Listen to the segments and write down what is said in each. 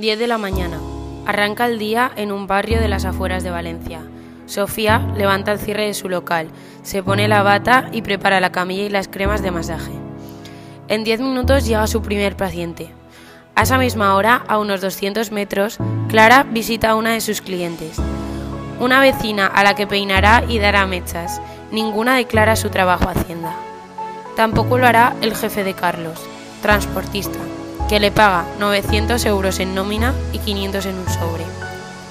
10 de la mañana. Arranca el día en un barrio de las afueras de Valencia. Sofía levanta el cierre de su local, se pone la bata y prepara la camilla y las cremas de masaje. En 10 minutos llega su primer paciente. A esa misma hora, a unos 200 metros, Clara visita a una de sus clientes. Una vecina a la que peinará y dará mechas. Ninguna declara su trabajo a Hacienda. Tampoco lo hará el jefe de Carlos, transportista, que le paga 900 euros en nómina y 500 en un sobre.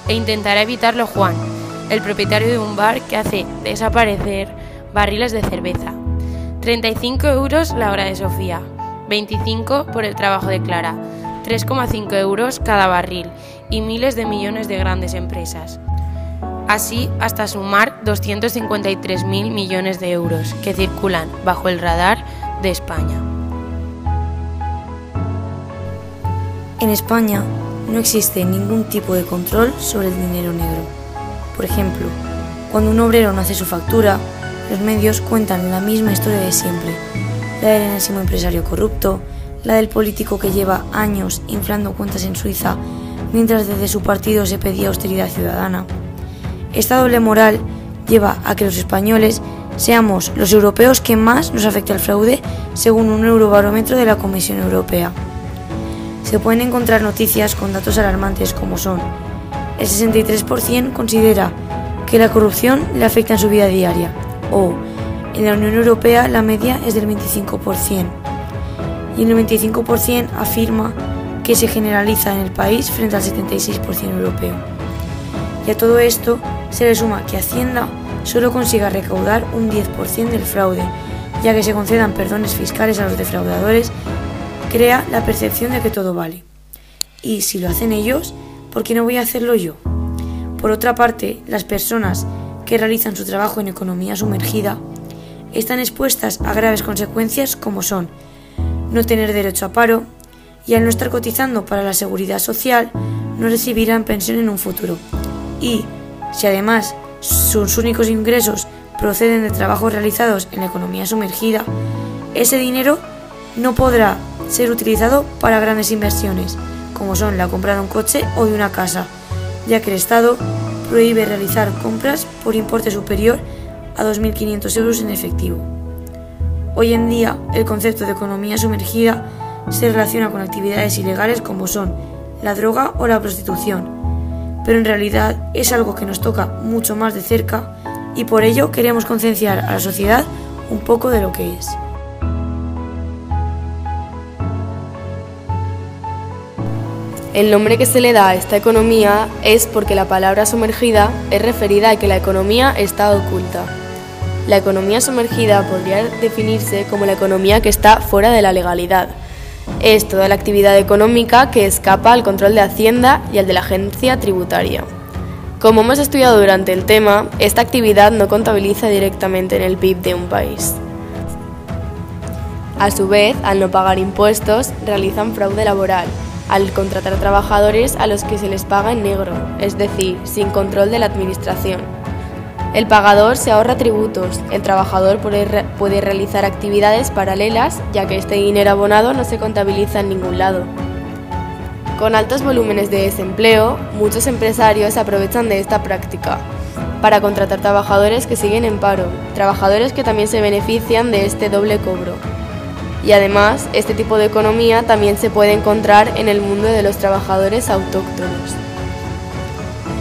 E intentará evitarlo Juan, el propietario de un bar que hace desaparecer barriles de cerveza. 35 euros la hora de Sofía, 25 por el trabajo de Clara, 3,5 euros cada barril y miles de millones de grandes empresas. Así hasta sumar 253.000 millones de euros que circulan bajo el radar de España. En España no existe ningún tipo de control sobre el dinero negro. Por ejemplo, cuando un obrero no hace su factura, los medios cuentan la misma historia de siempre, la del enésimo empresario corrupto, la del político que lleva años inflando cuentas en Suiza mientras desde su partido se pedía austeridad ciudadana. Esta doble moral lleva a que los españoles seamos los europeos que más nos afecta el fraude según un eurobarómetro de la Comisión Europea se pueden encontrar noticias con datos alarmantes como son el 63% considera que la corrupción le afecta en su vida diaria o en la Unión Europea la media es del 25% y el 95% afirma que se generaliza en el país frente al 76% europeo. Y a todo esto se le suma que Hacienda solo consiga recaudar un 10% del fraude, ya que se concedan perdones fiscales a los defraudadores crea la percepción de que todo vale. Y si lo hacen ellos, ¿por qué no voy a hacerlo yo? Por otra parte, las personas que realizan su trabajo en economía sumergida están expuestas a graves consecuencias como son no tener derecho a paro y al no estar cotizando para la seguridad social no recibirán pensión en un futuro. Y si además sus únicos ingresos proceden de trabajos realizados en la economía sumergida, ese dinero no podrá ser utilizado para grandes inversiones, como son la compra de un coche o de una casa, ya que el Estado prohíbe realizar compras por importe superior a 2.500 euros en efectivo. Hoy en día, el concepto de economía sumergida se relaciona con actividades ilegales como son la droga o la prostitución, pero en realidad es algo que nos toca mucho más de cerca y por ello queremos concienciar a la sociedad un poco de lo que es. El nombre que se le da a esta economía es porque la palabra sumergida es referida a que la economía está oculta. La economía sumergida podría definirse como la economía que está fuera de la legalidad. Es toda la actividad económica que escapa al control de Hacienda y al de la agencia tributaria. Como hemos estudiado durante el tema, esta actividad no contabiliza directamente en el PIB de un país. A su vez, al no pagar impuestos, realizan fraude laboral al contratar trabajadores a los que se les paga en negro, es decir, sin control de la administración. El pagador se ahorra tributos, el trabajador puede, realizar actividades paralelas, ya que este dinero abonado no se contabiliza en ningún lado. Con altos volúmenes de desempleo, muchos empresarios aprovechan de esta práctica para contratar trabajadores que siguen en paro, trabajadores que también se benefician de este doble cobro. Y además, este tipo de economía también se puede encontrar en el mundo de los trabajadores autóctonos.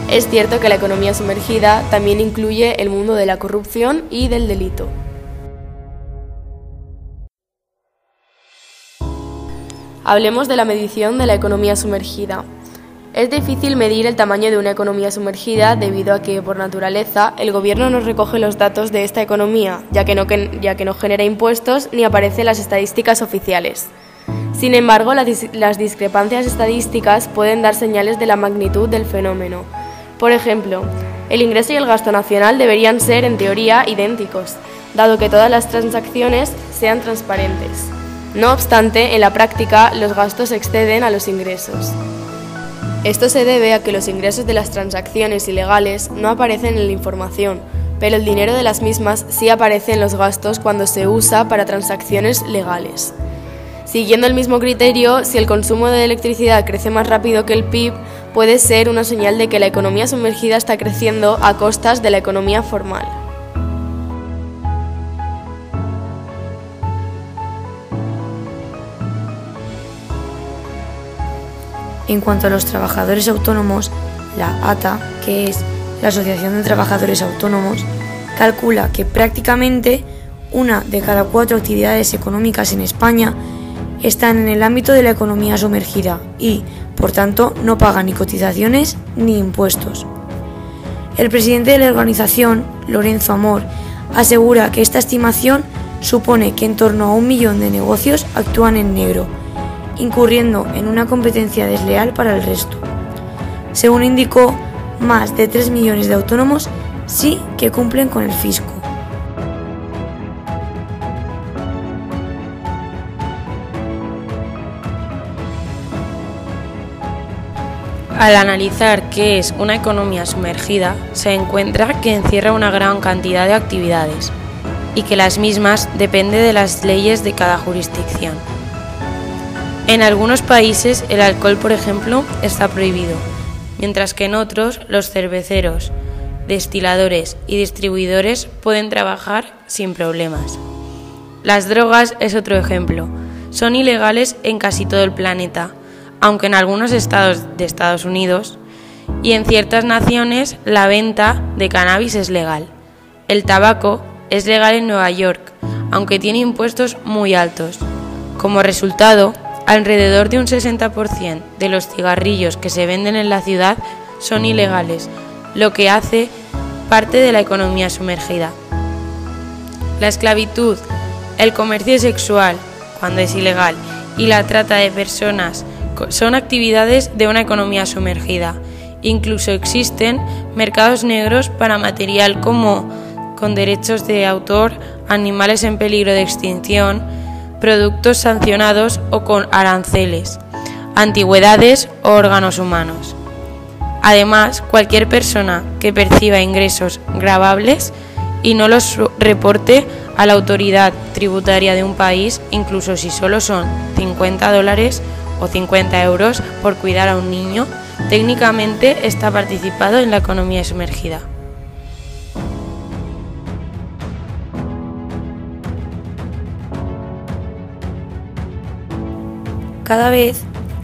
Es cierto que la economía sumergida también incluye el mundo de la corrupción y del delito. Hablemos de la medición de la economía sumergida. Es difícil medir el tamaño de una economía sumergida debido a que, por naturaleza, el gobierno no recoge los datos de esta economía, ya que no, ya que no genera impuestos ni aparece en las estadísticas oficiales. Sin embargo, las discrepancias estadísticas pueden dar señales de la magnitud del fenómeno. Por ejemplo, el ingreso y el gasto nacional deberían ser, en teoría, idénticos, dado que todas las transacciones sean transparentes. No obstante, en la práctica, los gastos exceden a los ingresos. Esto se debe a que los ingresos de las transacciones ilegales no aparecen en la información, pero el dinero de las mismas sí aparece en los gastos cuando se usa para transacciones legales. Siguiendo el mismo criterio, si el consumo de electricidad crece más rápido que el PIB, puede ser una señal de que la economía sumergida está creciendo a costas de la economía formal. En cuanto a los trabajadores autónomos, la ATA, que es la Asociación de Trabajadores Autónomos, calcula que prácticamente una de cada cuatro actividades económicas en España están en el ámbito de la economía sumergida y, por tanto, no pagan ni cotizaciones ni impuestos. El presidente de la organización, Lorenzo Amor, asegura que esta estimación supone que en torno a un millón de negocios actúan en negro, incurriendo en una competencia desleal para el resto. Según indicó, más de 3 millones de autónomos sí que cumplen con el fisco. Al analizar qué es una economía sumergida, se encuentra que encierra una gran cantidad de actividades y que las mismas dependen de las leyes de cada jurisdicción. En algunos países el alcohol, por ejemplo, está prohibido, mientras que en otros los cerveceros, destiladores y distribuidores pueden trabajar sin problemas. Las drogas es otro ejemplo. Son ilegales en casi todo el planeta aunque en algunos estados de Estados Unidos y en ciertas naciones la venta de cannabis es legal. El tabaco es legal en Nueva York, aunque tiene impuestos muy altos. Como resultado, alrededor de un 60% de los cigarrillos que se venden en la ciudad son ilegales, lo que hace parte de la economía sumergida. La esclavitud, el comercio sexual, cuando es ilegal, y la trata de personas son actividades de una economía sumergida. Incluso existen mercados negros para material como con derechos de autor, animales en peligro de extinción, productos sancionados o con aranceles, antigüedades o órganos humanos. Además, cualquier persona que perciba ingresos grabables y no los reporte a la autoridad tributaria de un país, incluso si solo son 50 dólares, o 50 euros por cuidar a un niño, técnicamente está participado en la economía sumergida. Cada vez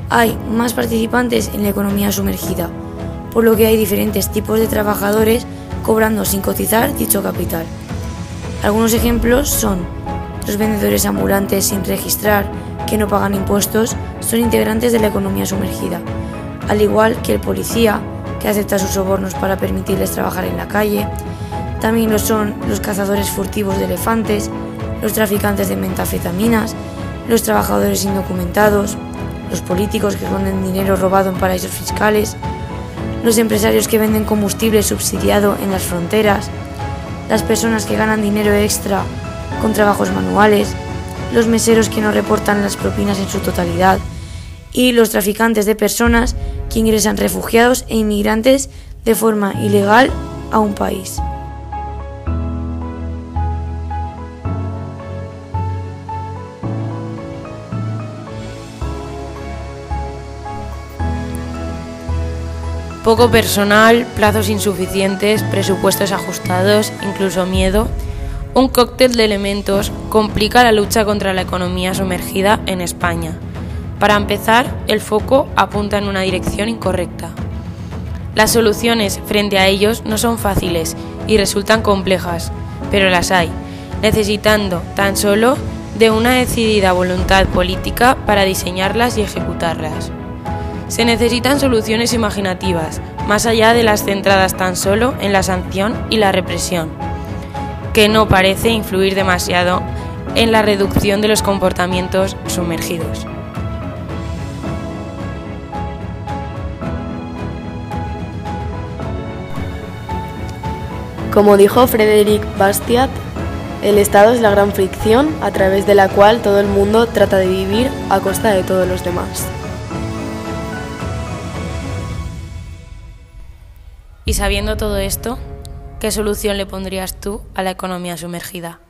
hay más participantes en la economía sumergida, por lo que hay diferentes tipos de trabajadores cobrando sin cotizar dicho capital. Algunos ejemplos son los vendedores ambulantes sin registrar, que no pagan impuestos, son integrantes de la economía sumergida, al igual que el policía, que acepta sus sobornos para permitirles trabajar en la calle. También lo son los cazadores furtivos de elefantes, los traficantes de metafetaminas, los trabajadores indocumentados, los políticos que esconden dinero robado en paraísos fiscales, los empresarios que venden combustible subsidiado en las fronteras, las personas que ganan dinero extra con trabajos manuales, los meseros que no reportan las propinas en su totalidad, y los traficantes de personas que ingresan refugiados e inmigrantes de forma ilegal a un país. Poco personal, plazos insuficientes, presupuestos ajustados, incluso miedo, un cóctel de elementos complica la lucha contra la economía sumergida en España. Para empezar, el foco apunta en una dirección incorrecta. Las soluciones frente a ellos no son fáciles y resultan complejas, pero las hay, necesitando tan solo de una decidida voluntad política para diseñarlas y ejecutarlas. Se necesitan soluciones imaginativas, más allá de las centradas tan solo en la sanción y la represión, que no parece influir demasiado en la reducción de los comportamientos sumergidos. Como dijo Frederic Bastiat, el Estado es la gran fricción a través de la cual todo el mundo trata de vivir a costa de todos los demás. Y sabiendo todo esto, ¿qué solución le pondrías tú a la economía sumergida?